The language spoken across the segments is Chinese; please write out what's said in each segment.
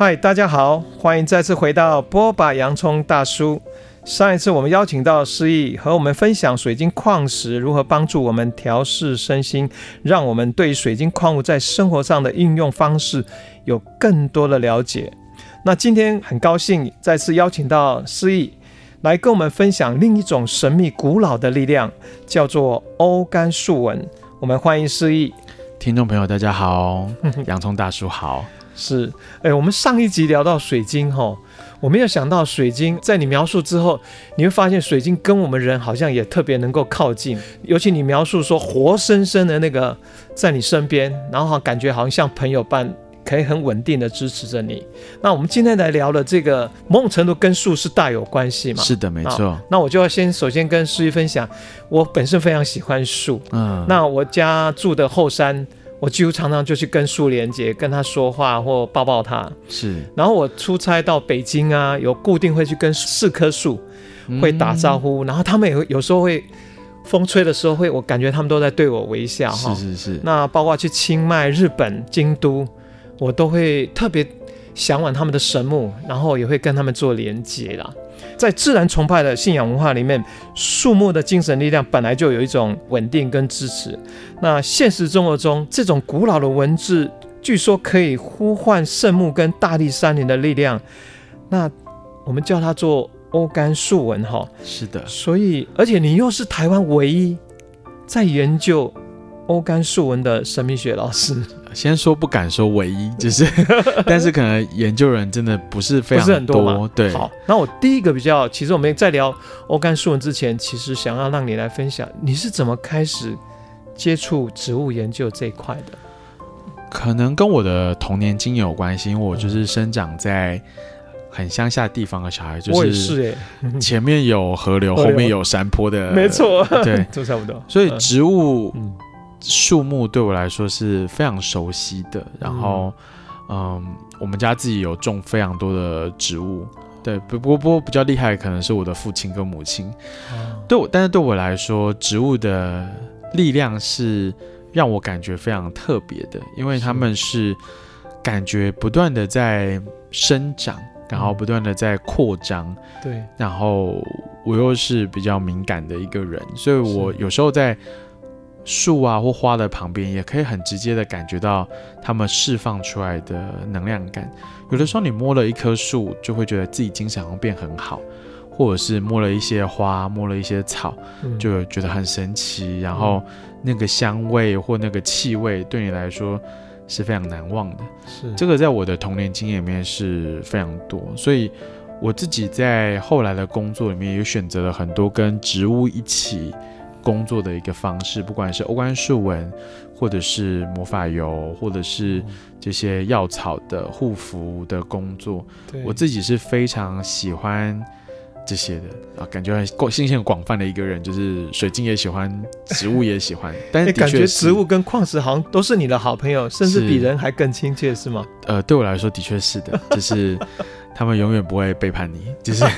嗨，大家好，欢迎再次回到波把洋葱大叔。上一次我们邀请到诗意和我们分享水晶矿石如何帮助我们调试身心，让我们对水晶矿物在生活上的应用方式有更多的了解。那今天很高兴再次邀请到诗意来跟我们分享另一种神秘古老的力量，叫做欧甘树纹。我们欢迎诗意。听众朋友，大家好，洋葱大叔好。是，哎，我们上一集聊到水晶哈，我没有想到水晶在你描述之后，你会发现水晶跟我们人好像也特别能够靠近，尤其你描述说活生生的那个在你身边，然后感觉好像像朋友般，可以很稳定的支持着你。那我们今天来聊的这个某种程度跟树是大有关系嘛？是的，没错。那我就要先首先跟诗意分享，我本身非常喜欢树，嗯，那我家住的后山。我几乎常常就去跟树连接，跟他说话或抱抱他。是，然后我出差到北京啊，有固定会去跟四棵树会打招呼，嗯、然后他们也会有时候会风吹的时候会，我感觉他们都在对我微笑哈。是是是。那包括去清迈、日本、京都，我都会特别向往他们的神木，然后也会跟他们做连接啦。在自然崇拜的信仰文化里面，树木的精神力量本来就有一种稳定跟支持。那现实生活中，这种古老的文字据说可以呼唤圣木跟大地山林的力量。那我们叫它做欧干树纹哈。是的。所以，而且你又是台湾唯一在研究欧干树纹的神秘学老师。先说不敢说唯一，就是，但是可能研究人真的不是非常多，多嘛。对，好，那我第一个比较，其实我们在聊欧干树纹之前，其实想要让你来分享，你是怎么开始接触植物研究这一块的？可能跟我的童年经验有关系，因为我就是生长在很乡下地方的小孩，就是前面有河流，后面有山坡的，没错，对，都差不多。所以植物。嗯树木对我来说是非常熟悉的，然后，嗯，嗯，我们家自己有种非常多的植物，对，不不不过比较厉害可能是我的父亲跟母亲，嗯、对我，但是对我来说，植物的力量是让我感觉非常特别的，因为他们是。感觉不断的在生长，然后不断的在扩张，对，然后我又是比较敏感的一个人，所以我有时候在。树啊或花的旁边，也可以很直接的感觉到它们释放出来的能量感。有的时候你摸了一棵树，就会觉得自己精神好像变很好，或者是摸了一些花，摸了一些草，就觉得很神奇。然后那个香味或那个气味，对你来说是非常难忘的。是这个在我的童年经验里面是非常多，所以我自己在后来的工作里面也选择了很多跟植物一起。工作的一个方式，不管是欧冠树纹，或者是魔法油，或者是这些药草的护肤的工作，我自己是非常喜欢这些的啊，感觉很广、信息很广泛的一个人，就是水晶也喜欢，植物也喜欢，但是，是、欸、感觉植物跟矿石好像都是你的好朋友，甚至比人还更亲切，是吗？呃，对我来说的确是的，就是他们永远不会背叛你，就是。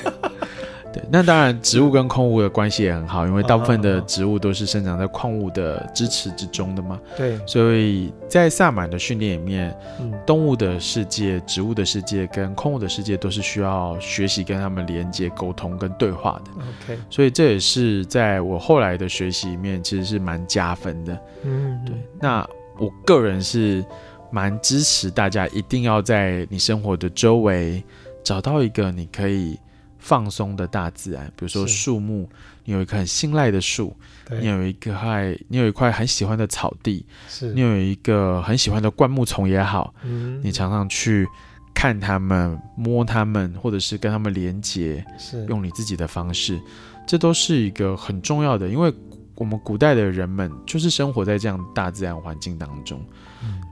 对，那当然，植物跟矿物的关系也很好，因为大部分的植物都是生长在矿物的支持之中的嘛。对，所以在萨满的训练里面，嗯，动物的世界、植物的世界跟矿物的世界都是需要学习跟他们连接、沟通跟对话的。OK，所以这也是在我后来的学习里面，其实是蛮加分的。嗯，对。那我个人是蛮支持大家一定要在你生活的周围找到一个你可以。放松的大自然，比如说树木，你有一棵很信赖的树，你有一个还，你有一块很喜欢的草地，是。你有一个很喜欢的灌木丛也好，嗯，你常常去看它们、摸它们，或者是跟它们连接，是。用你自己的方式，这都是一个很重要的，因为我们古代的人们就是生活在这样大自然环境当中。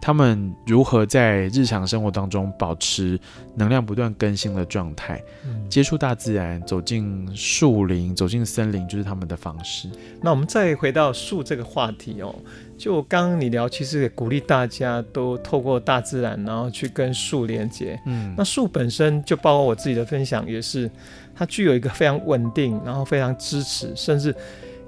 他们如何在日常生活当中保持能量不断更新的状态？嗯，接触大自然，走进树林，走进森林，就是他们的方式。那我们再回到树这个话题哦，就刚刚你聊，其实也鼓励大家都透过大自然，然后去跟树连接。嗯，那树本身就包括我自己的分享，也是它具有一个非常稳定，然后非常支持，甚至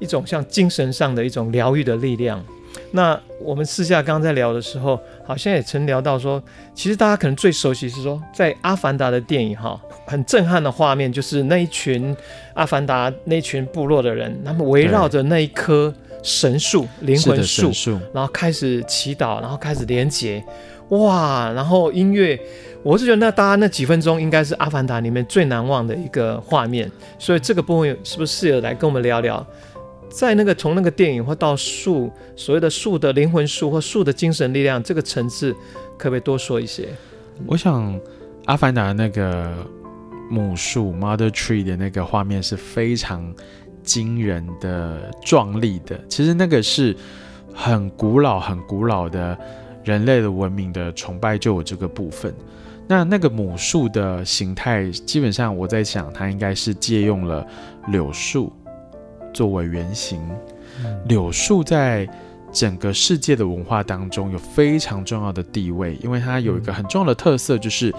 一种像精神上的一种疗愈的力量。那我们私下刚刚在聊的时候，好像也曾聊到说，其实大家可能最熟悉是说，在《阿凡达》的电影哈，很震撼的画面，就是那一群阿凡达那一群部落的人，他们围绕着那一棵神树灵魂树，然后开始祈祷，然后开始连结，哇，然后音乐，我是觉得那大家那几分钟应该是《阿凡达》里面最难忘的一个画面，所以这个部分是不是适合来跟我们聊聊？在那个从那个电影或到树，所谓的树的灵魂树或树的精神力量这个层次，可不可以多说一些？我想《阿凡达》那个母树 Mother Tree 的那个画面是非常惊人的、壮丽的。其实那个是很古老、很古老的人类的文明的崇拜就有这个部分。那那个母树的形态，基本上我在想，它应该是借用了柳树。作为原型，柳树在整个世界的文化当中有非常重要的地位，因为它有一个很重要的特色，就是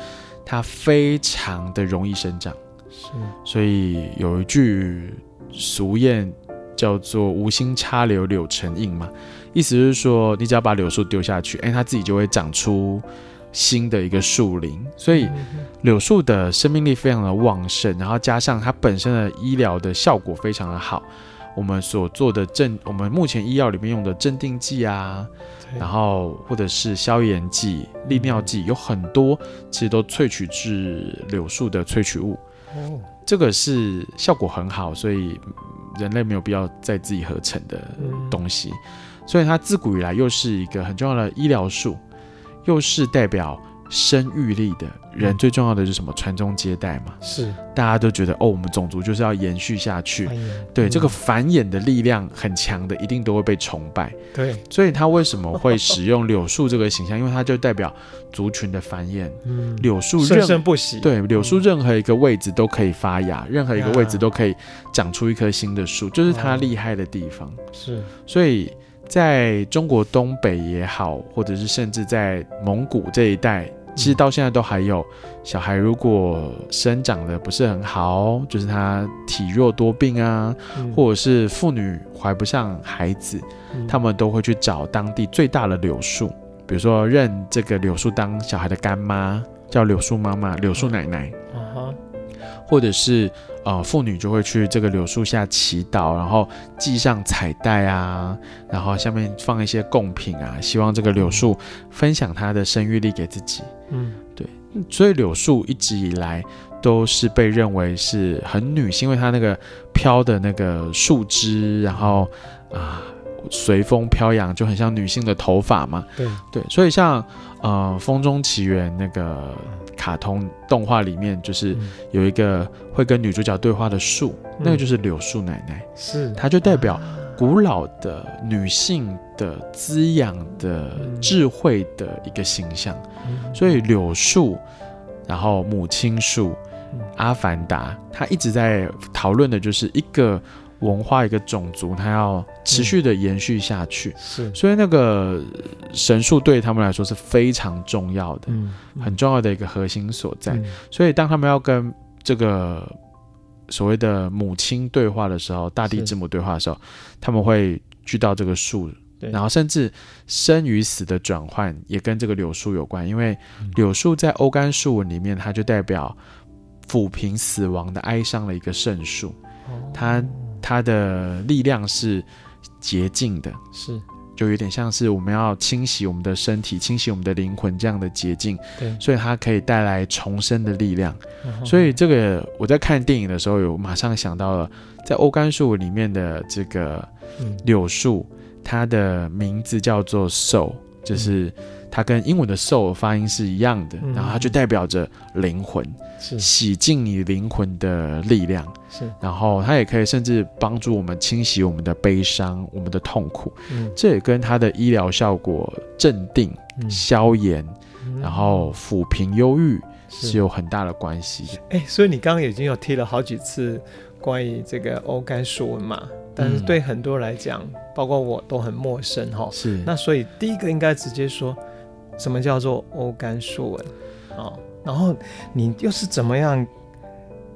它非常的容易生长。是，所以有一句俗谚叫做“无心插柳柳成荫”嘛，意思就是说，你只要把柳树丢下去，哎，它自己就会长出新的一个树林。所以柳树的生命力非常的旺盛，然后加上它本身的医疗的效果非常的好。我们所做的镇，我们目前医药里面用的镇定剂啊，然后或者是消炎剂、利尿剂，有很多其实都萃取自柳树的萃取物。哦，这个是效果很好，所以人类没有必要再自己合成的东西。所以它自古以来又是一个很重要的医疗树，又是代表。生育力的人最重要的是什么？传宗接代嘛。是，大家都觉得哦，我们种族就是要延续下去。对，这个繁衍的力量很强的，一定都会被崇拜。对，所以他为什么会使用柳树这个形象？因为它就代表族群的繁衍。嗯，柳树生生不息。对，柳树任何一个位置都可以发芽，任何一个位置都可以长出一棵新的树，就是它厉害的地方。是，所以在中国东北也好，或者是甚至在蒙古这一带。其实到现在都还有小孩，如果生长的不是很好，就是他体弱多病啊，嗯、或者是妇女怀不上孩子，嗯、他们都会去找当地最大的柳树，比如说认这个柳树当小孩的干妈，叫柳树妈妈、柳树奶奶，嗯、或者是呃妇女就会去这个柳树下祈祷，然后系上彩带啊，然后下面放一些贡品啊，希望这个柳树分享它的生育力给自己。嗯，对，所以柳树一直以来都是被认为是很女性，因为它那个飘的那个树枝，然后啊随风飘扬，就很像女性的头发嘛。对。对，所以像呃《风中奇缘》那个卡通动画里面，就是有一个会跟女主角对话的树，嗯、那个就是柳树奶奶，是。它就代表。古老的女性的滋养的智慧的一个形象，所以柳树，然后母亲树，阿凡达，他一直在讨论的就是一个文化，一个种族，它要持续的延续下去。是，所以那个神树对他们来说是非常重要的，很重要的一个核心所在。所以当他们要跟这个。所谓的母亲对话的时候，大地之母对话的时候，他们会聚到这个树，然后甚至生与死的转换也跟这个柳树有关，因为柳树在欧干树文里面，它就代表抚平死亡的哀伤的一个圣树，它它的力量是洁净的，是。就有点像是我们要清洗我们的身体，清洗我们的灵魂这样的洁净，对，所以它可以带来重生的力量。嗯、所以这个我在看电影的时候，有马上想到了，在欧甘树里面的这个柳树，嗯、它的名字叫做 soul，就是它跟英文的 soul 发音是一样的，嗯、然后它就代表着灵魂。是。洗净你灵魂的力量，是，然后它也可以甚至帮助我们清洗我们的悲伤、我们的痛苦，嗯，这也跟它的医疗效果、镇定、嗯、消炎，嗯、然后抚平忧郁是。有很大的关系。哎，所以你刚刚已经有提了好几次关于这个欧干树文嘛，但是对很多人来讲，嗯、包括我都很陌生哈。是，那所以第一个应该直接说，什么叫做欧干树文？哦。然后你又是怎么样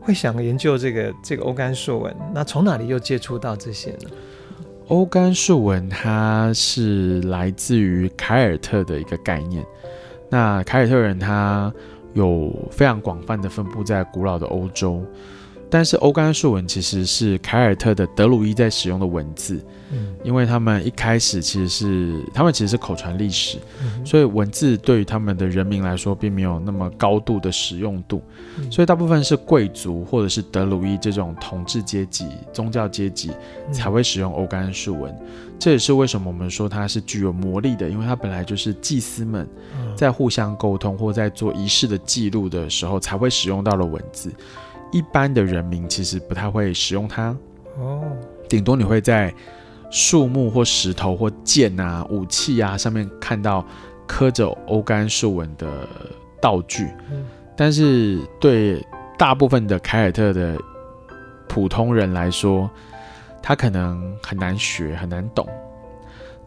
会想研究这个这个欧干树文？那从哪里又接触到这些呢？欧干树纹它是来自于凯尔特的一个概念。那凯尔特人他有非常广泛的分布在古老的欧洲。但是欧干树文其实是凯尔特的德鲁伊在使用的文字，嗯，因为他们一开始其实是他们其实是口传历史，嗯，所以文字对于他们的人民来说并没有那么高度的使用度，嗯，所以大部分是贵族或者是德鲁伊这种统治阶级、宗教阶级才会使用欧干树文，嗯，这也是为什么我们说它是具有魔力的，因为它本来就是祭司们在互相沟通或在做仪式的记录的时候才会使用到的文字。一般的人民其实不太会使用它。哦，顶多你会在树木或石头或剑啊、武器啊上面看到刻着欧干树纹的道具，但是对大部分的凯尔特的普通人来说，他可能很难学、很难懂。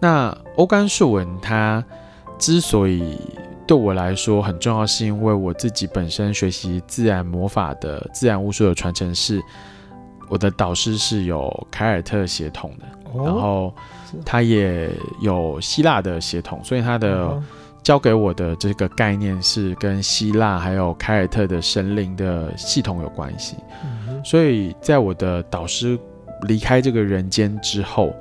那欧干树纹它之所以对我来说很重要，是因为我自己本身学习自然魔法的自然巫术的传承是，我的导师是有凯尔特血统的，然后他也有希腊的血统，所以他的教给我的这个概念是跟希腊还有凯尔特的神灵的系统有关系。所以在我的导师离开这个人间之后，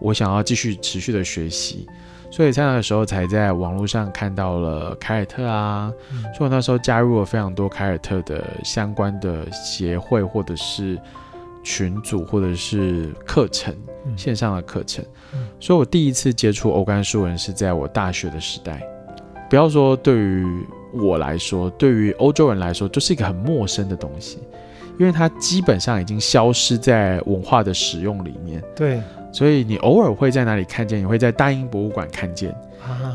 我想要继续持续的学习。所以在那个时候才在网络上看到了凯尔特啊，嗯、所以我那时候加入了非常多凯尔特的相关的协会或者是群组或者是课程，嗯、线上的课程。嗯、所以我第一次接触欧干树人是在我大学的时代。不要说对于我来说，对于欧洲人来说，就是一个很陌生的东西，因为它基本上已经消失在文化的使用里面。对。所以你偶尔会在哪里看见？你会在大英博物馆看见，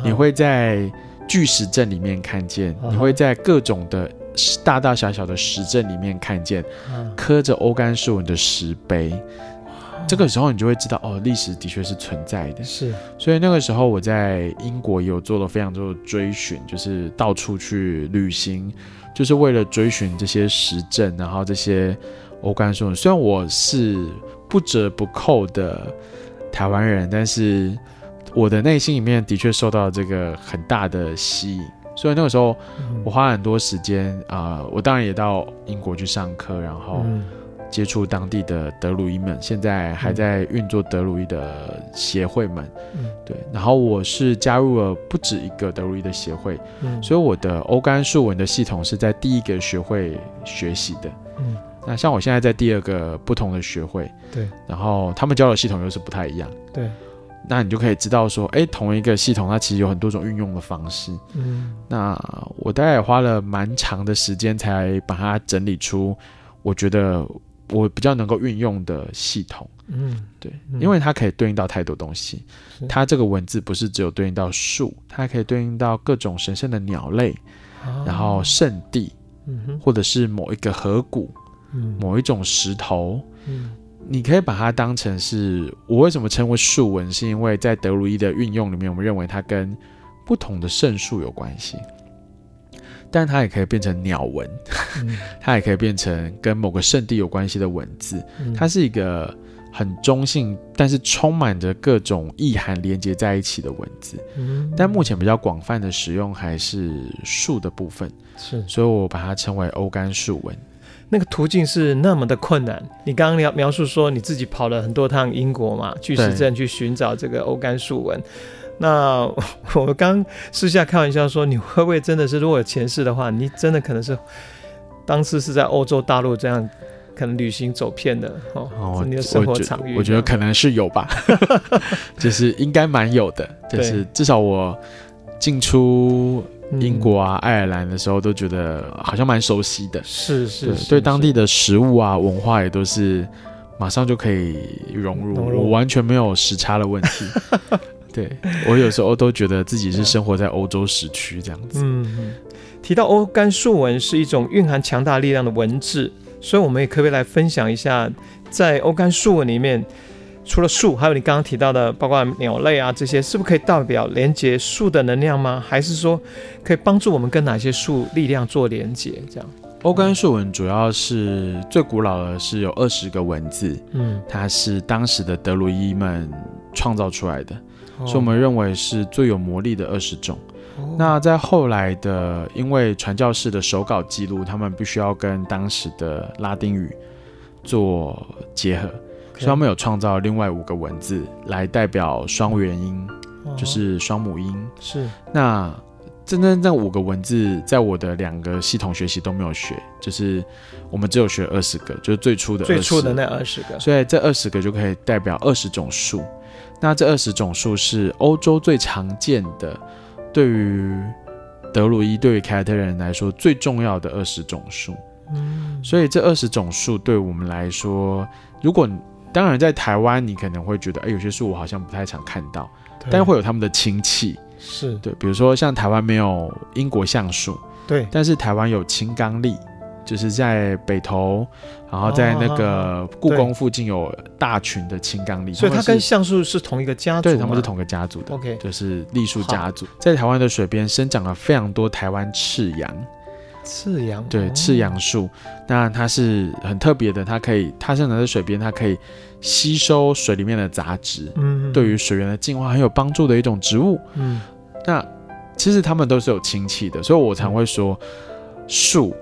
你会在巨石阵里面看见，你会在各种的大大小小的石阵里面看见刻着欧干树纹的石碑。这个时候你就会知道，哦，历史的确是存在的。是，所以那个时候我在英国也有做了非常多的追寻，就是到处去旅行，就是为了追寻这些石阵，然后这些欧干树纹。虽然我是。不折不扣的台湾人，但是我的内心里面的确受到这个很大的吸引，所以那个时候我花很多时间啊、呃，我当然也到英国去上课，然后接触当地的德鲁伊们，现在还在运作德鲁伊的协会们，对，然后我是加入了不止一个德鲁伊的协会，所以我的欧甘树文的系统是在第一个学会学习的。那像我现在在第二个不同的学会，对，然后他们教的系统又是不太一样，对，那你就可以知道说，哎，同一个系统它其实有很多种运用的方式，嗯，那我大概也花了蛮长的时间才把它整理出，我觉得我比较能够运用的系统，嗯，对，因为它可以对应到太多东西，它这个文字不是只有对应到树，它还可以对应到各种神圣的鸟类，然后圣地，嗯，或者是某一个河谷。某一种石头，嗯，你可以把它当成是我为什么称为树纹，是因为在德鲁伊的运用里面，我们认为它跟不同的圣树有关系，但它也可以变成鸟纹，嗯、它也可以变成跟某个圣地有关系的文字，它是一个很中性，但是充满着各种意涵连接在一起的文字，嗯，但目前比较广泛的使用还是树的部分，是，所以我把它称为欧干树纹。那个途径是那么的困难。你刚刚描描述说你自己跑了很多趟英国嘛，巨石阵去寻找这个欧干树纹。那 我刚私下开玩笑说，你会不会真的是如果有前世的话，你真的可能是当时是在欧洲大陆这样可能旅行走遍的哦？哦，你的生活场域，我觉得可能是有吧，就是应该蛮有的，就是至少我进出。英国啊，爱尔兰的时候都觉得好像蛮熟悉的，是是，是，对当地的食物啊、文化也都是马上就可以融入，融入我完全没有时差的问题。对，我有时候都觉得自己是生活在欧洲时区这样子。嗯，提到欧干树纹是一种蕴含强大力量的文字，所以我们也可不可以来分享一下，在欧干树纹里面。除了树，还有你刚刚提到的，包括鸟类啊这些，是不是可以代表连接树的能量吗？还是说可以帮助我们跟哪些树力量做连接？这样？欧干树纹主要是最古老的是有二十个文字，嗯，它是当时的德鲁伊们创造出来的，哦、所以我们认为是最有魔力的二十种。哦、那在后来的，因为传教士的手稿记录，他们必须要跟当时的拉丁语做结合所以他们有创造另外五个文字来代表双元音，哦、就是双母音。是那。真正这五个文字，在我的两个系统学习都没有学，就是我们只有学二十个，就是最初的最初的那二十个，所以这二十个就可以代表二十种树。那这二十种树是欧洲最常见的，对于德鲁伊、对于凯尔特人来说最重要的二十种树。嗯，所以这二十种树对我们来说，如果当然在台湾，你可能会觉得，哎，有些树我好像不太常看到，对。但会有他们的亲戚。是。对，比如说像台湾没有英国橡树，对，但是台湾有青冈栎，就是在北投，然后在那个故宫附近有大群的青冈栎，所以它跟橡树是同一个家族，对，他们是同一个家族的，OK，就是栎树家族。在台湾的水边生长了非常多台湾赤杨，赤杨，对，赤杨树，那它是很特别的，它可以，它生长在水边，它可以。吸收水里面的杂质，嗯，对于水源的净化很有帮助的一种植物，嗯，那其实它们都是有亲戚的，所以我常会说，树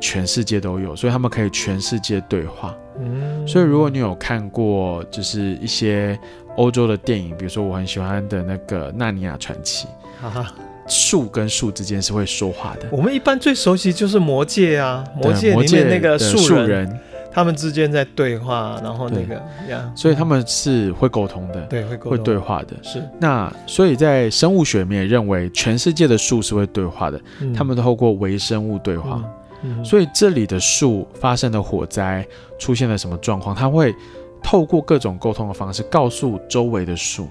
全世界都有，所以它们可以全世界对话，嗯，所以如果你有看过就是一些欧洲的电影，比如说我很喜欢的那个《纳尼亚传奇》，哈哈，树跟树之间是会说话的。我们一般最熟悉就是魔界啊，魔界里面那个树人。他们之间在对话，然后那个呀，所以他们是会沟通的，对，会沟通，会对话的。是那，所以在生物学里面认为，全世界的树是会对话的，嗯、他们都透过微生物对话。嗯嗯、所以这里的树发生的火灾，出现了什么状况，它会透过各种沟通的方式告诉周围的树，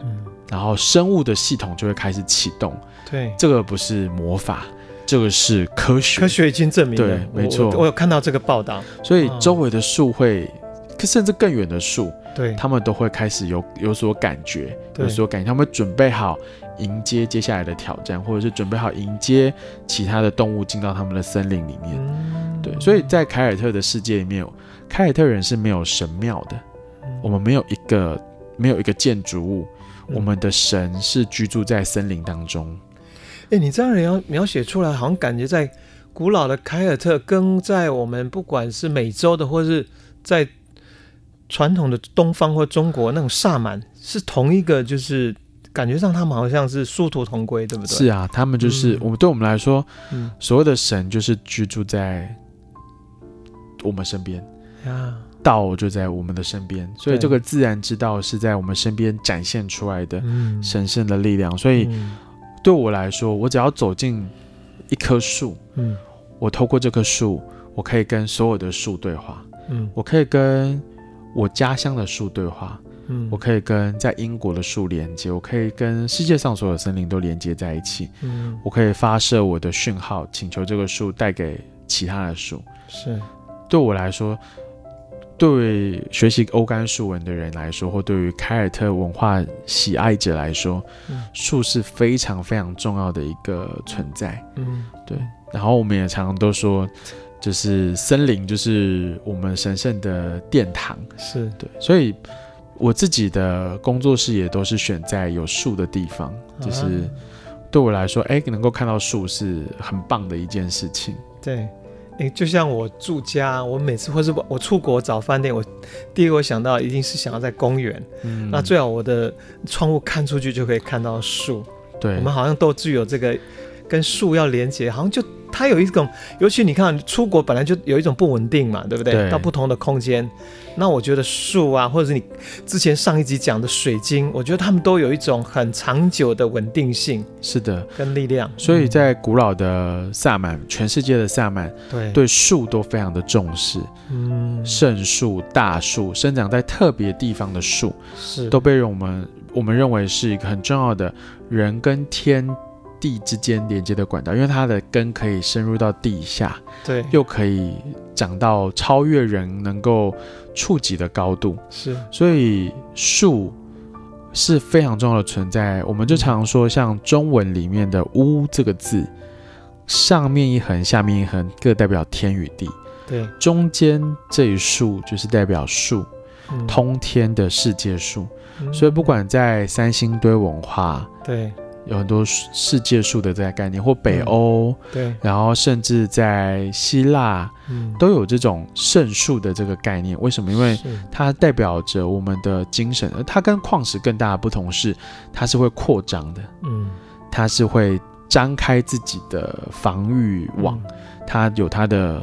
嗯，然后生物的系统就会开始启动。对，这个不是魔法。这个是科学，科学已经证明了，对，没错，我有看到这个报道，所以周围的树会，甚至更远的树，对，他们都会开始有有所感觉，有所感觉，他们准备好迎接接下来的挑战，或者是准备好迎接其他的动物进到他们的森林里面，对，所以在凯尔特的世界里面，凯尔特人是没有神庙的，我们没有一个没有一个建筑物，我们的神是居住在森林当中。哎，你这样描描写出来，好像感觉在古老的凯尔特，跟在我们不管是美洲的，或是在传统的东方或中国那种萨满，是同一个，就是感觉上他们好像是殊途同归，对不对？是啊，他们就是、嗯、我们对我们来说，嗯，所谓的神就是居住在我们身边呀，道就在我们的身边，所以这个自然之道是在我们身边展现出来的神圣的力量，所以。嗯。对我来说，我只要走进一棵树，嗯，我透过这棵树，我可以跟所有的树对话，嗯，我可以跟我家乡的树对话，嗯，我可以跟在英国的树连接，我可以跟世界上所有森林都连接在一起，嗯，我可以发射我的讯号，请求这个树带给其他的树，是，对我来说。对学习欧甘树文的人来说，或对于凯尔特文化喜爱者来说，嗯、树是非常非常重要的一个存在。嗯，对。然后我们也常常都说，就是森林就是我们神圣的殿堂。是对。所以我自己的工作室也都是选在有树的地方，就是对我来说，哎，能够看到树是很棒的一件事情。对。诶，就像我住家，我每次或是我出国找饭店，我第一个我想到一定是想要在公园，嗯，那最好我的窗户看出去就可以看到树。对，我们好像都具有这个跟树要连接，好像就。它有一种，尤其你看出国本来就有一种不稳定嘛，对不对？对。到不同的空间，那我觉得树啊，或者是你之前上一集讲的水晶，我觉得它们都有一种很长久的稳定性。是的，跟力量。所以在古老的萨满，嗯、全世界的萨满，对对树都非常的重视。嗯，圣树、大树，生长在特别地方的树，是都被我们我们认为是一个很重要的人跟天。地之间连接的管道，因为它的根可以深入到地下，对，又可以长到超越人能够触及的高度，是，所以树是非常重要的存在。我们就常说，像中文里面的“屋”这个字，上面一横，下面一横，各代表天与地。对，中间这一竖就是代表树，嗯、通天的世界树。嗯所以不管在三星堆文化，对，有很多世界树的这个概念，或北欧，对，然后甚至在希腊，嗯，都有这种圣树的这个概念。为什么？因为它代表着我们的精神，而它跟矿石更大的不同是，它是会扩张的，嗯，它是会张开自己的防御网，嗯、它有它的。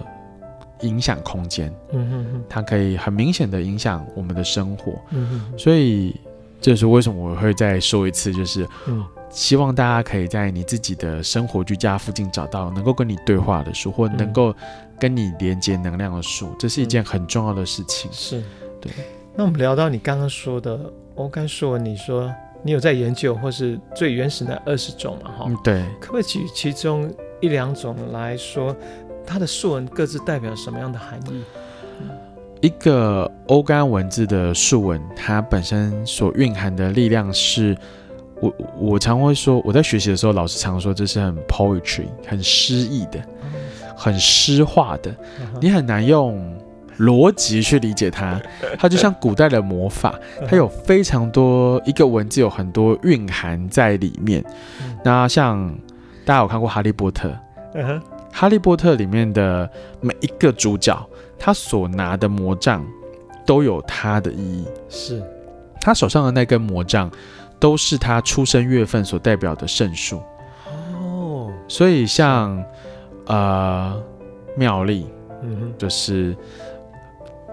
影响空间，嗯哼哼，它可以很明显的影响我们的生活，嗯哼，所以这是为什么我会再说一次，就是，嗯，希望大家可以在你自己的生活居家附近找到能够跟你对话的书，或能够跟你连接能量的书，这是一件很重要的事情。是，对。那我们聊到你刚刚说的欧甘树纹，你说你有在研究，或是最原始的二十种嘛？哈，嗯，对。可不可以举其中一两种来说？它的树文各自代表什么样的含义？一个欧干文字的树文，它本身所蕴含的力量是，我我常会说，我在学习的时候，老师常说这是很 poetry，很诗意的，很诗化的，你很难用逻辑去理解它。它就像古代的魔法，它有非常多一个文字有很多蕴含在里面。那像大家有看过《哈利波特》？哈利波特里面的每一个主角，他所拿的魔杖都有它的意义。是，他手上的那根魔杖，都是他出生月份所代表的圣树。哦，所以像呃妙丽，嗯哼，就是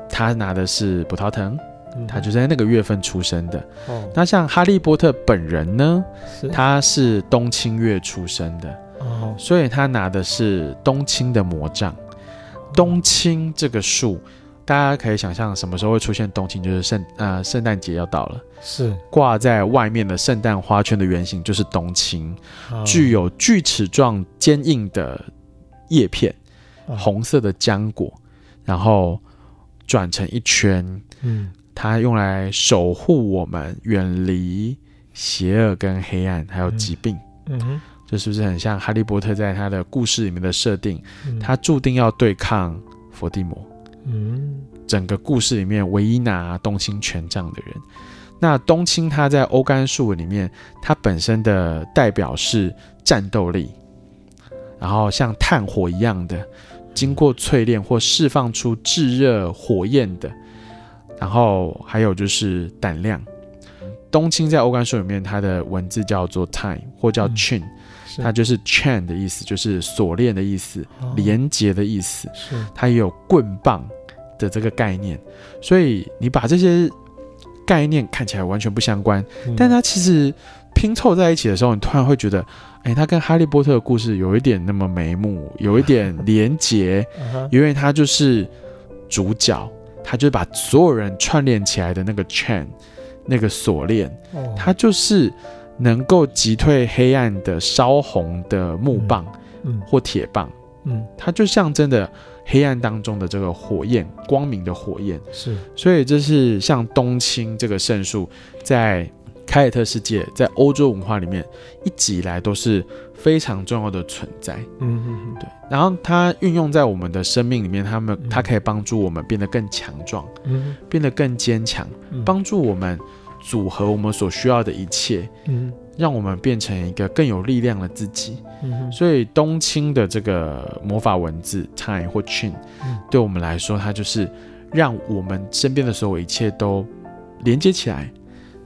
他拿的是葡萄藤，嗯、他就在那个月份出生的。哦，那像哈利波特本人呢，是他是冬青月出生的。哦，所以他拿的是冬青的魔杖。冬青这个树，大家可以想象什么时候会出现冬青，就是圣呃圣诞节要到了，是。挂在外面的圣诞花圈的原型就是冬青，哦、具有锯齿状坚硬的叶片，哦、红色的浆果，然后转成一圈，嗯，它用来守护我们，远离邪恶跟黑暗，还有疾病，嗯，嗯哼。这是不是很像哈利波特在他的故事里面的设定？嗯、他注定要对抗伏地魔。嗯，整个故事里面唯一拿冬青权杖的人。那冬青他在欧甘树里面，它本身的代表是战斗力，然后像炭火一样的，经过淬炼或释放出炙热火焰的，然后还有就是胆量。冬青在欧甘树里面，它的文字叫做 time 或叫 chin。嗯它就是 chain 的意思，就是锁链的意思，哦、连接的意思。是。它也有棍棒的这个概念，所以你把这些概念看起来完全不相关，嗯、但它其实拼凑在一起的时候，你突然会觉得，哎，它跟哈利波特的故事有一点那么眉目，有一点连结，因为它就是主角，它就是把所有人串联起来的那个 chain，那个锁链，它就是。能够击退黑暗的烧红的木棒，嗯，或铁棒，嗯，它就象征着黑暗当中的这个火焰，光明的火焰。是，所以这是像冬青这个圣树，在凯尔特世界，在欧洲文化里面，一直以来都是非常重要的存在。嗯嗯嗯，对。然后它运用在我们的生命里面，它们它可以帮助我们变得更强壮，嗯，变得更坚强，帮助我们。组合我们所需要的一切，嗯，让我们变成一个更有力量的自己。嗯，所以冬青的这个魔法文字 time 或 chin，嗯，对我们来说，它就是让我们身边的所有一切都连接起来，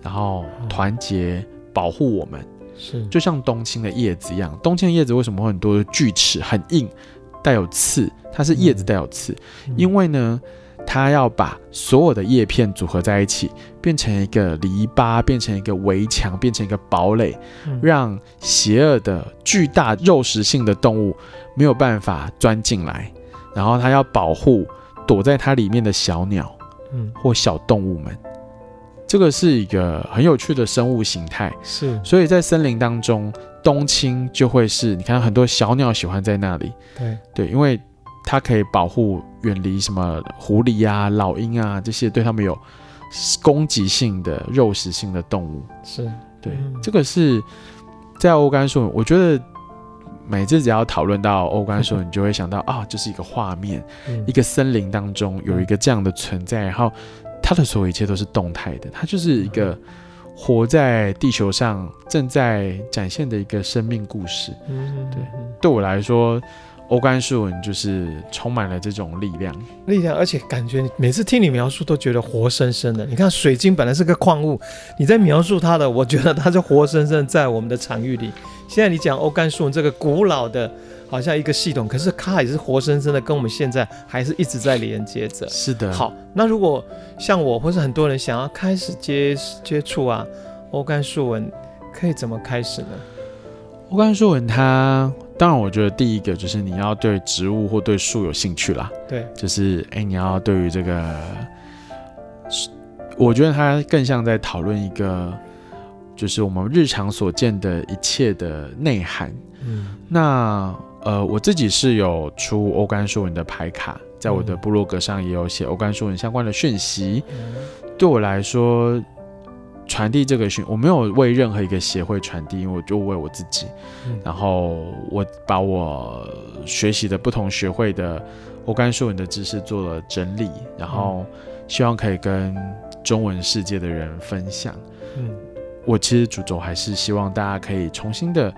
然后团结保护我们。是，就像冬青的叶子一样，冬青的叶子为什么会很多的锯齿，很硬，带有刺？它是叶子带有刺，因为呢。它要把所有的叶片组合在一起，变成一个篱笆，变成一个围墙，变成一个堡垒，让邪恶的巨大肉食性的动物没有办法钻进来。然后它要保护躲在它里面的小鸟，嗯，或小动物们。这个是一个很有趣的生物形态。是，所以在森林当中，冬青就会是你看很多小鸟喜欢在那里。对对，因为。它可以保护、远离什么狐狸啊、老鹰啊这些对它们有攻击性的肉食性的动物。是，对，嗯、这个是在欧干树，我觉得每次只要讨论到欧甘树，你就会想到啊，这是一个画面，嗯一个森林当中有一个这样的存在，然后它的所有一切都是动态的，它就是一个活在地球上正在展现的一个生命故事。嗯，对，对我来说。欧甘树文就是充满了这种力量，力量，而且感觉每次听你描述都觉得活生生的。你看水晶本来是个矿物，你在描述它的，我觉得它就活生生在我们的场域里。现在你讲欧甘树文这个古老的，好像一个系统，可是它也是活生生的，跟我们现在还是一直在连接着。是的。好，那如果像我或是很多人想要开始接接触啊，欧甘树文可以怎么开始呢？欧甘树文它。当然，我觉得第一个就是你要对植物或对树有兴趣啦。对，就是哎、欸，你要对于这个，我觉得它更像在讨论一个，就是我们日常所见的一切的内涵。嗯，那呃，我自己是有出欧甘树纹的牌卡，在我的部落格上也有写欧甘树纹相关的讯息。嗯、对我来说。传递这个讯，我没有为任何一个协会传递，因为我就为我自己。嗯、然后我把我学习的不同学会的欧甘树文的知识做了整理，然后希望可以跟中文世界的人分享。嗯，我其实主轴还是希望大家可以重新的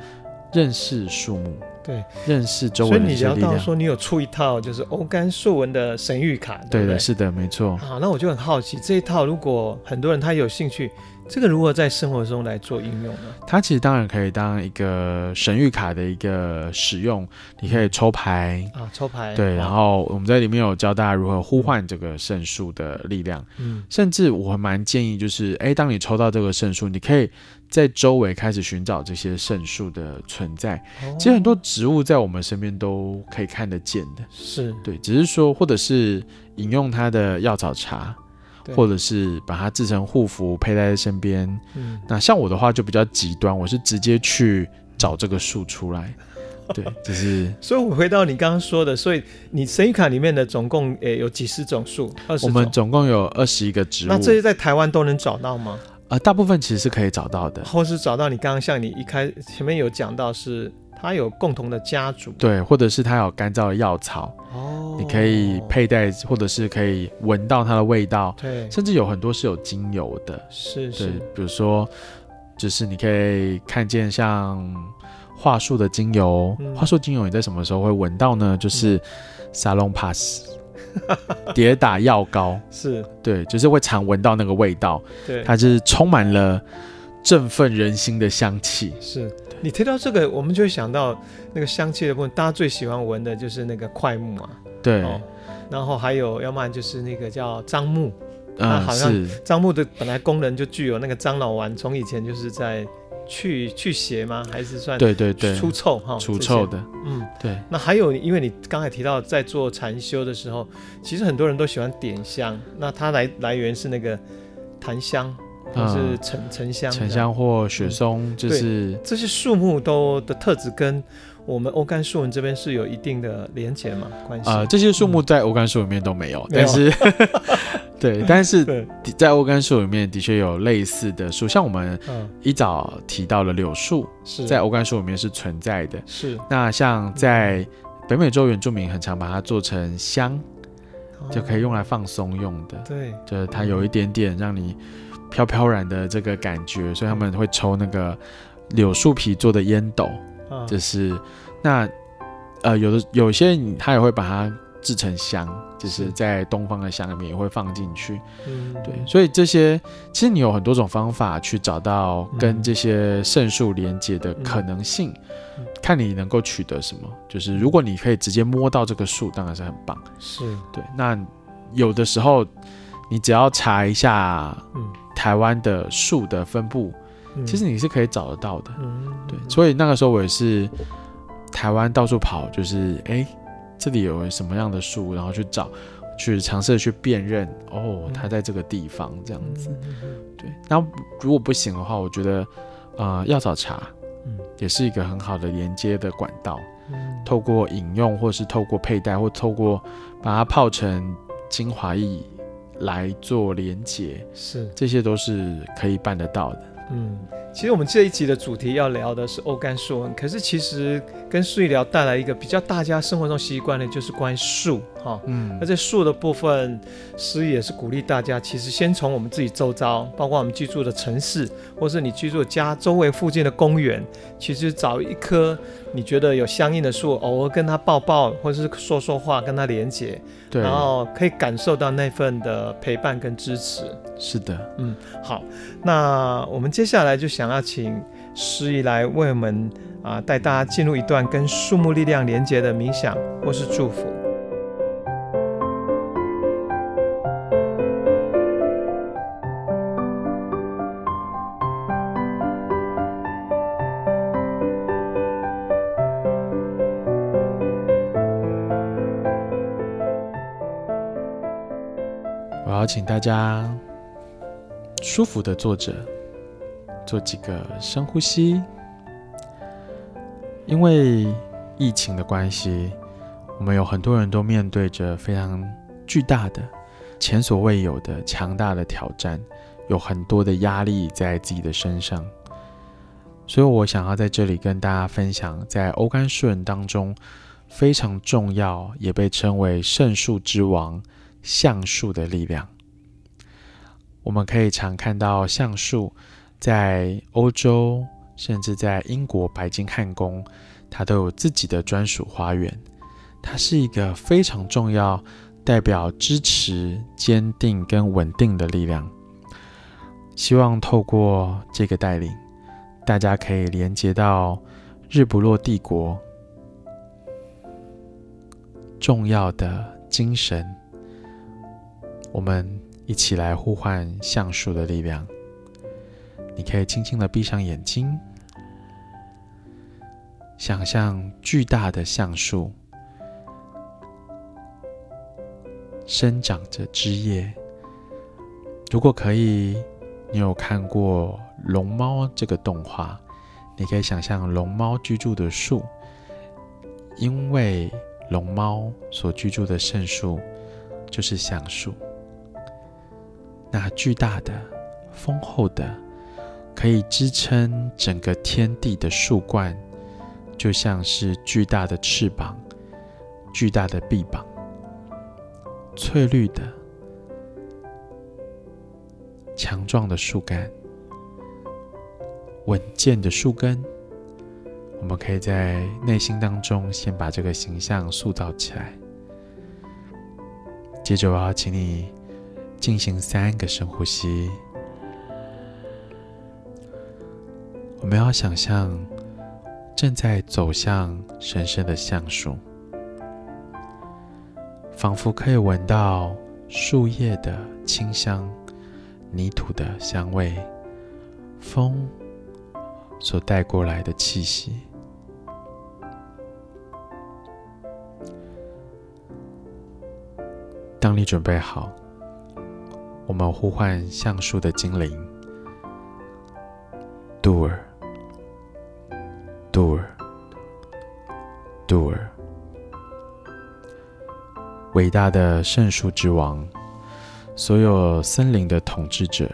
认识树木。对，认识周围的力量。所以你聊到说，你有出一套就是欧甘树文的神谕卡，对，对的，是的，没错。好，那我就很好奇，这一套如果很多人他有兴趣，这个如何在生活中来做应用呢？它其实当然可以当一个神谕卡的一个使用，你可以抽牌啊，抽牌。对，然后我们在里面有教大家如何呼唤这个圣树的力量。嗯，甚至我还蛮建议，就是哎，当你抽到这个圣树，你可以。在周围开始寻找这些圣树的存在，哦、其实很多植物在我们身边都可以看得见的，是对，只是说或者是饮用它的药草茶，对或者是把它制成护符佩戴在身边。嗯，那像我的话就比较极端，我是直接去找这个树出来，对，就是。所以，我回到你刚刚说的，所以你神谕卡里面的总共诶有几十种树，二十种，我们总共有二十一个植物，那这些在台湾都能找到吗？呃，大部分其实是可以找到的，或是找到你刚刚像你一开前面有讲到，是它有共同的家族，对，或者是它有干燥的药草，哦，你可以佩戴，或者是可以闻到它的味道，对，甚至有很多是有精油的，是是，比如说，就是你可以看见像桦树的精油，嗯、樺树精油你在什么时候会闻到呢？就是沙龙 pass。跌打药膏。是。对，就是会常闻到那个味道，对，它就是充满了振奋人心的香气。是你提到这个，我们就会想到那个香气的部分，大家最喜欢闻的就是那个快木啊，对、哦，然后还有要不然就是那个叫樟木，嗯，那好像樟木的本来功能就具有那个樟脑丸，从以前就是在。去去邪吗？还是算对对对除臭哈？除臭的，嗯，对。那还有，因为你刚才提到在做禅修的时候，其实很多人都喜欢点香。那它来来源是那个檀香，或是沉沉香、沉香或雪松，就是这些树木都的特质跟我们欧甘树纹这边是有一定的连结嘛关系？啊，这些树木在欧甘树里面都没有，但是。对，但是在欧甘树里面的确有类似的树，像我们一早提到了柳树，在欧甘树里面是存在的。是，那像在北美洲原住民很常把它做成香，就可以用来放松用的。对，就是它有一点点让你飘飘然的这个感觉，所以他们会抽那个柳树皮做的烟斗，就是那呃有的有些人他也会把它。制成香，就是在东方的香里面也会放进去。嗯，对，所以这些其实你有很多种方法去找到跟这些圣树连接的可能性，嗯、看你能够取得什么。就是如果你可以直接摸到这个树，当然是很棒。是对。那有的时候你只要查一下，嗯，台湾的树的分布，嗯、其实你是可以找得到的。嗯，对。所以那个时候我也是台湾到处跑，就是哎。欸这里有什么样的树，然后去找，去尝试去辨认。哦，它在这个地方这样子。对，那如果不行的话，我觉得，呃，药草茶，嗯，也是一个很好的连接的管道。嗯，透过饮用，或是透过佩戴，或透过把它泡成精华液来做连接，是，这些都是可以办得到的。嗯。其实我们这一集的主题要聊的是欧干树恩，可是其实跟书艺聊带来一个比较大家生活中习惯的，就是关于树哈。嗯，那这树的部分，书艺也是鼓励大家，其实先从我们自己周遭，包括我们居住的城市，或是你居住的家周围附近的公园，其实找一棵你觉得有相应的树，偶尔跟它抱抱，或者是说说话，跟它连接，对，然后可以感受到那份的陪伴跟支持。是的，嗯，好，那我们接下来就想。要请诗怡来为我们啊带大家进入一段跟树木力量连接的冥想或是祝福。请大家舒服的坐着。做几个深呼吸，因为疫情的关系，我们有很多人都面对着非常巨大的、前所未有的强大的挑战，有很多的压力在自己的身上，所以我想要在这里跟大家分享，在欧干顺当中非常重要，也被称为圣树之王——橡树的力量。我们可以常看到橡树。在欧洲，甚至在英国白金汉宫，它都有自己的专属花园。它是一个非常重要、代表支持、坚定跟稳定的力量。希望透过这个带领，大家可以连接到日不落帝国重要的精神。我们一起来呼唤橡树的力量。你可以轻轻的闭上眼睛，想象巨大的橡树生长着枝叶。如果可以，你有看过《龙猫》这个动画，你可以想象龙猫居住的树，因为龙猫所居住的圣树就是橡树，那巨大的、丰厚的。可以支撑整个天地的树冠，就像是巨大的翅膀、巨大的臂膀，翠绿的、强壮的树干、稳健的树根。我们可以在内心当中先把这个形象塑造起来。接着，我要请你进行三个深呼吸。我们要想象正在走向神圣的橡树，仿佛可以闻到树叶的清香、泥土的香味、风所带过来的气息。当你准备好，我们呼唤橡树的精灵杜尔。杜尔，杜尔，伟大的圣树之王，所有森林的统治者，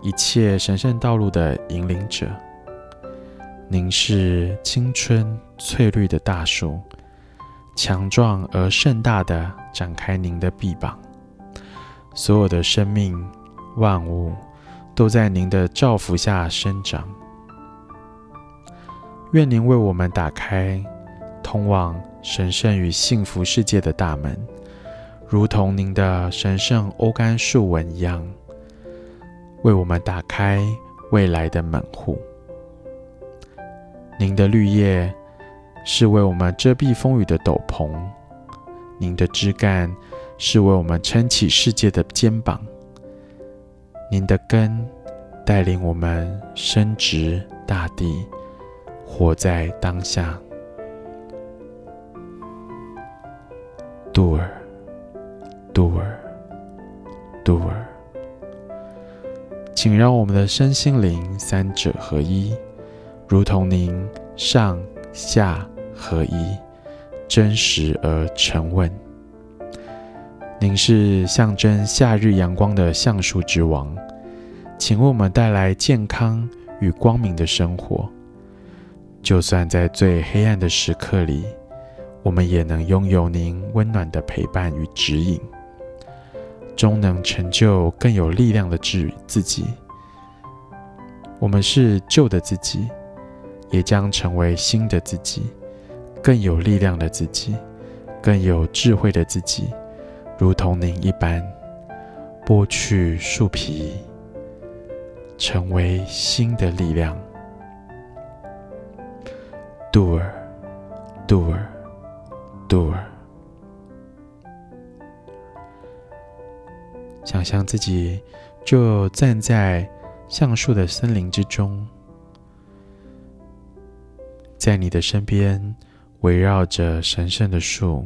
一切神圣道路的引领者。您是青春翠绿的大树，强壮而盛大的展开您的臂膀，所有的生命万物都在您的照拂下生长。愿您为我们打开通往神圣与幸福世界的大门，如同您的神圣欧甘树纹一样，为我们打开未来的门户。您的绿叶是为我们遮蔽风雨的斗篷，您的枝干是为我们撑起世界的肩膀，您的根带领我们伸直大地。活在当下，杜尔，杜尔，杜尔，请让我们的身心灵三者合一，如同您上下合一，真实而沉稳。您是象征夏日阳光的橡树之王，请为我们带来健康与光明的生活。就算在最黑暗的时刻里，我们也能拥有您温暖的陪伴与指引，终能成就更有力量的自自己。我们是旧的自己，也将成为新的自己，更有力量的自己，更有智慧的自己，如同您一般，剥去树皮，成为新的力量。Doer，Doer，Doer。想象自己就站在橡树的森林之中，在你的身边围绕着神圣的树。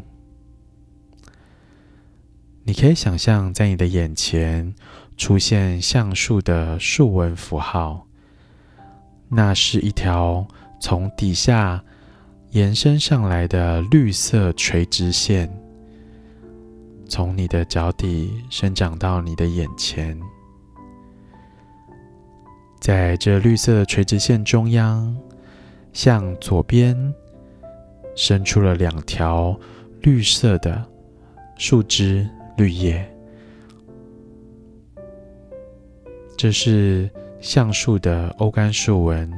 你可以想象在你的眼前出现橡树的树纹符号，那是一条从底下延伸上来的绿色垂直线，从你的脚底生长到你的眼前。在这绿色的垂直线中央，向左边伸出了两条绿色的树枝、绿叶。这是橡树的欧干树纹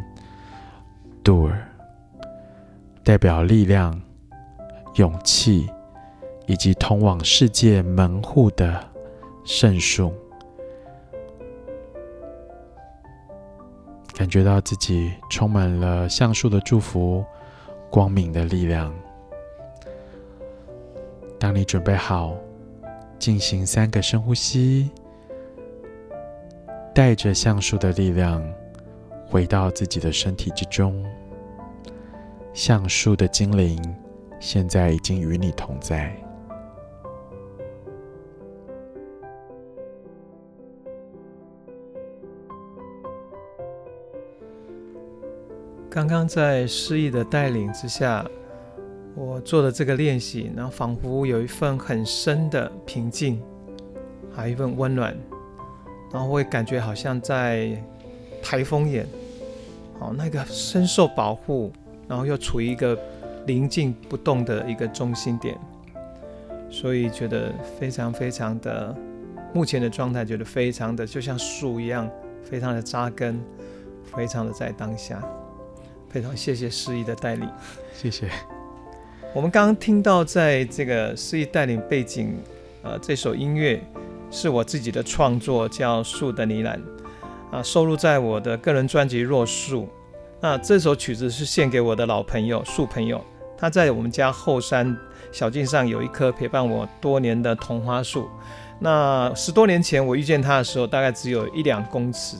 d o r 代表力量、勇气以及通往世界门户的圣树。感觉到自己充满了橡树的祝福、光明的力量。当你准备好，进行三个深呼吸，带着橡树的力量回到自己的身体之中。橡树的精灵现在已经与你同在。刚刚在诗意的带领之下，我做的这个练习，然后仿佛有一份很深的平静，还有一份温暖，然后会感觉好像在台风眼，哦，那个深受保护，然后又处于一个宁静不动的一个中心点，所以觉得非常非常的，目前的状态觉得非常的就像树一样，非常的扎根，非常的在当下。非常谢谢诗意的带领，谢谢。我们刚刚听到，在这个诗意带领背景，呃，这首音乐是我自己的创作，叫《树的呢喃》，啊，收录在我的个人专辑《若树》。那这首曲子是献给我的老朋友树朋友，他在我们家后山小径上有一棵陪伴我多年的桐花树。那十多年前我遇见他的时候，大概只有一两公尺。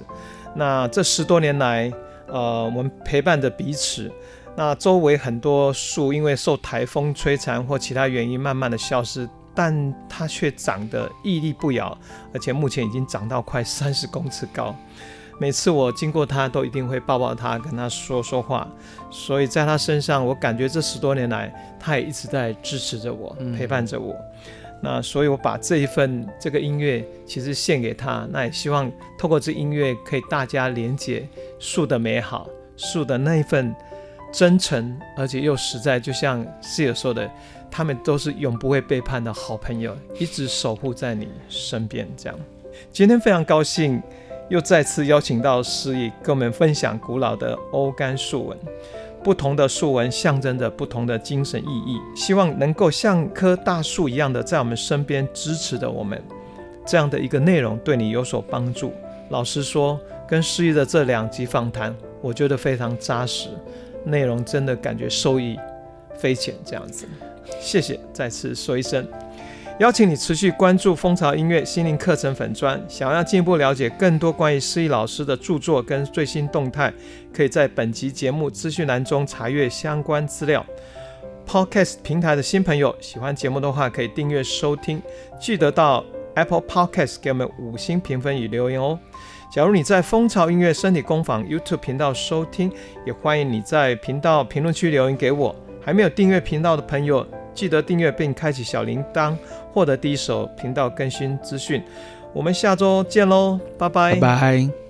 那这十多年来，呃，我们陪伴着彼此。那周围很多树因为受台风摧残或其他原因，慢慢的消失，但它却长得屹立不摇，而且目前已经长到快三十公尺高。每次我经过它，都一定会抱抱它，跟它说说话。所以在它身上，我感觉这十多年来，它也一直在支持着我，陪伴着我。嗯那所以，我把这一份这个音乐其实献给他。那也希望透过这音乐，可以大家连接树的美好，树的那一份真诚，而且又实在。就像诗意说的，他们都是永不会背叛的好朋友，一直守护在你身边。这样，今天非常高兴，又再次邀请到诗意跟我们分享古老的欧干树纹。不同的树纹象征着不同的精神意义，希望能够像棵大树一样的在我们身边支持着我们。这样的一个内容对你有所帮助。老实说，跟诗意的这两集访谈，我觉得非常扎实，内容真的感觉受益匪浅。这样子，谢谢，再次说一声。邀请你持续关注蜂巢音乐心灵课程粉专，想要进一步了解更多关于诗意老师的著作跟最新动态，可以在本集节目资讯栏中查阅相关资料。Podcast 平台的新朋友，喜欢节目的话，可以订阅收听，记得到 Apple Podcast 给我们五星评分与留言哦。假如你在蜂巢音乐身体工坊 YouTube 频道收听，也欢迎你在频道评论区留言给我。还没有订阅频道的朋友，记得订阅并开启小铃铛。获得第一手频道更新资讯，我们下周见喽，拜拜。拜拜。